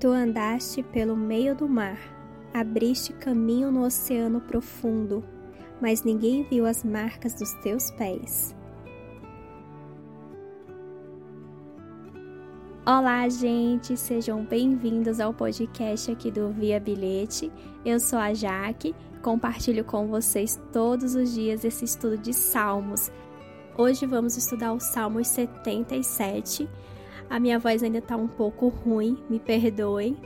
Tu andaste pelo meio do mar, abriste caminho no oceano profundo, mas ninguém viu as marcas dos teus pés. Olá, gente, sejam bem-vindos ao podcast aqui do Via Bilhete. Eu sou a Jaque, compartilho com vocês todos os dias esse estudo de Salmos. Hoje vamos estudar o Salmos 77 a minha voz ainda tá um pouco ruim, me perdoem,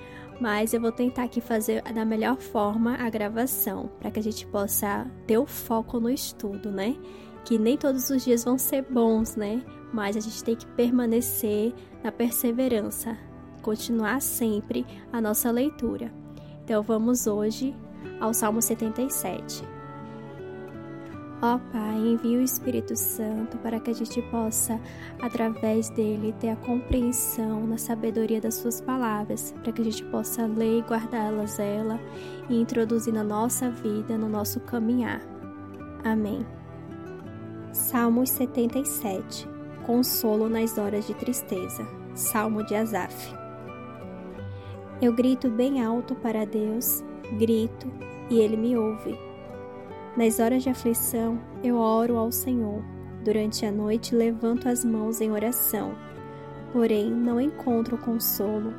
mas eu vou tentar aqui fazer da melhor forma a gravação, para que a gente possa ter o foco no estudo, né? Que nem todos os dias vão ser bons, né? Mas a gente tem que permanecer na perseverança, continuar sempre a nossa leitura. Então vamos hoje ao Salmo 77. Ó Pai, envia o Espírito Santo para que a gente possa, através dele, ter a compreensão na sabedoria das Suas palavras, para que a gente possa ler e guardá-las ela e introduzir na nossa vida, no nosso caminhar. Amém. Salmos 77 Consolo nas horas de tristeza. Salmo de Asaf. Eu grito bem alto para Deus, grito e ele me ouve. Nas horas de aflição, eu oro ao Senhor. Durante a noite, levanto as mãos em oração. Porém, não encontro consolo.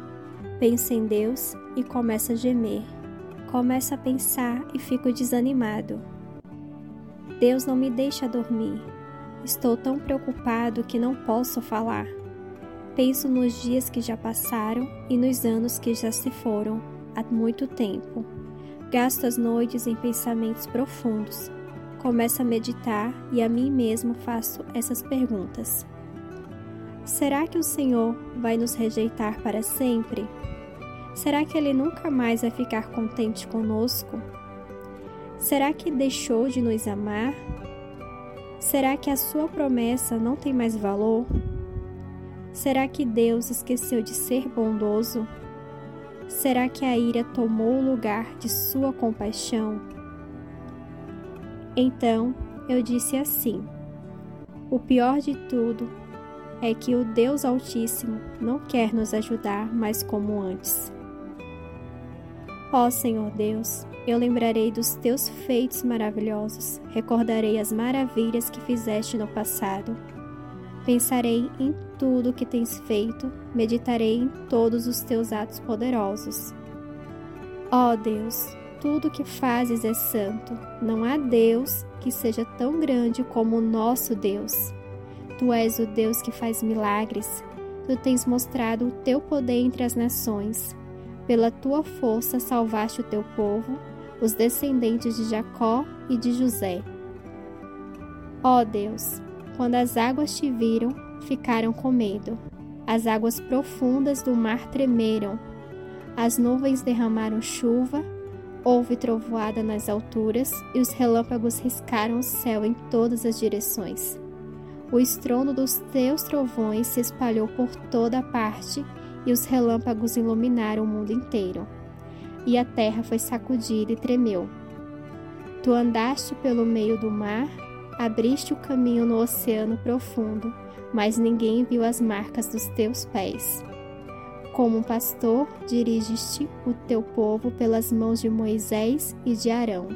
Penso em Deus e começo a gemer. Começo a pensar e fico desanimado. Deus não me deixa dormir. Estou tão preocupado que não posso falar. Penso nos dias que já passaram e nos anos que já se foram há muito tempo. Gasto as noites em pensamentos profundos. Começo a meditar e a mim mesmo faço essas perguntas. Será que o Senhor vai nos rejeitar para sempre? Será que Ele nunca mais vai ficar contente conosco? Será que deixou de nos amar? Será que a sua promessa não tem mais valor? Será que Deus esqueceu de ser bondoso? Será que a ira tomou o lugar de sua compaixão? Então eu disse assim: O pior de tudo é que o Deus Altíssimo não quer nos ajudar mais como antes. Ó Senhor Deus, eu lembrarei dos teus feitos maravilhosos, recordarei as maravilhas que fizeste no passado Pensarei em tudo que tens feito, meditarei em todos os teus atos poderosos. Ó Deus, tudo que fazes é santo. Não há Deus que seja tão grande como o nosso Deus. Tu és o Deus que faz milagres. Tu tens mostrado o teu poder entre as nações. Pela tua força salvaste o teu povo, os descendentes de Jacó e de José. Ó Deus, quando as águas te viram, ficaram com medo. As águas profundas do mar tremeram. As nuvens derramaram chuva, houve trovoada nas alturas e os relâmpagos riscaram o céu em todas as direções. O estrondo dos teus trovões se espalhou por toda a parte e os relâmpagos iluminaram o mundo inteiro. E a terra foi sacudida e tremeu. Tu andaste pelo meio do mar Abriste o caminho no oceano profundo, mas ninguém viu as marcas dos teus pés. Como um pastor, dirigiste o teu povo pelas mãos de Moisés e de Arão.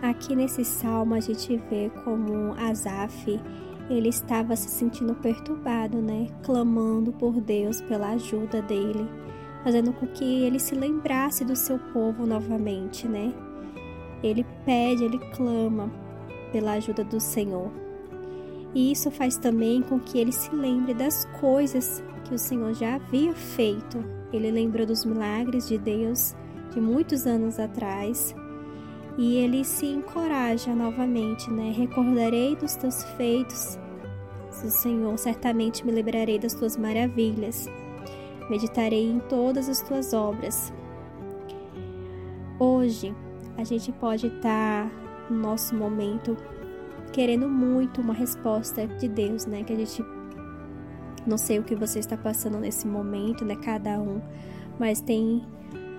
Aqui nesse salmo a gente vê como Asaf ele estava se sentindo perturbado, né? Clamando por Deus pela ajuda dele, fazendo com que ele se lembrasse do seu povo novamente, né? Ele pede, ele clama pela ajuda do Senhor. E isso faz também com que ele se lembre das coisas que o Senhor já havia feito. Ele lembrou dos milagres de Deus de muitos anos atrás e ele se encoraja novamente, né? Recordarei dos teus feitos, do Senhor, certamente me lembrarei das tuas maravilhas. Meditarei em todas as tuas obras. Hoje, a gente pode estar tá, no nosso momento querendo muito uma resposta de Deus, né? Que a gente não sei o que você está passando nesse momento, né? Cada um, mas tem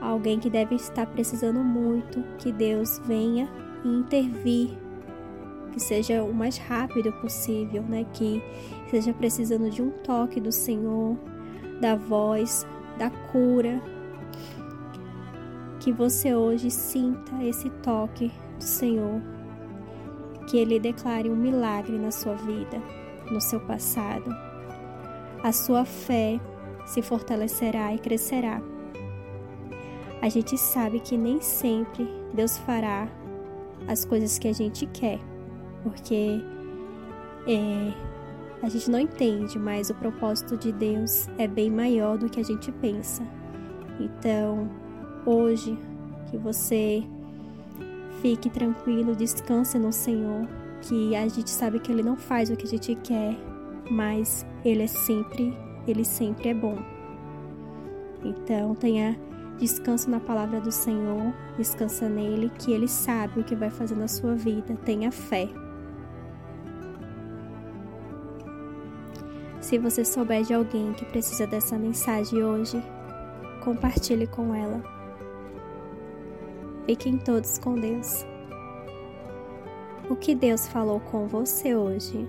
alguém que deve estar precisando muito que Deus venha e intervir que seja o mais rápido possível, né? Que esteja precisando de um toque do Senhor, da voz, da cura. Que você hoje sinta esse toque do Senhor. Que Ele declare um milagre na sua vida, no seu passado. A sua fé se fortalecerá e crescerá. A gente sabe que nem sempre Deus fará as coisas que a gente quer, porque é, a gente não entende, mas o propósito de Deus é bem maior do que a gente pensa. Então, hoje, que você fique tranquilo, descanse no Senhor, que a gente sabe que Ele não faz o que a gente quer, mas Ele é sempre, Ele sempre é bom. Então, tenha descanso na palavra do Senhor, descansa nele, que Ele sabe o que vai fazer na sua vida, tenha fé. Se você souber de alguém que precisa dessa mensagem hoje, compartilhe com ela. Fiquem todos com Deus. O que Deus falou com você hoje?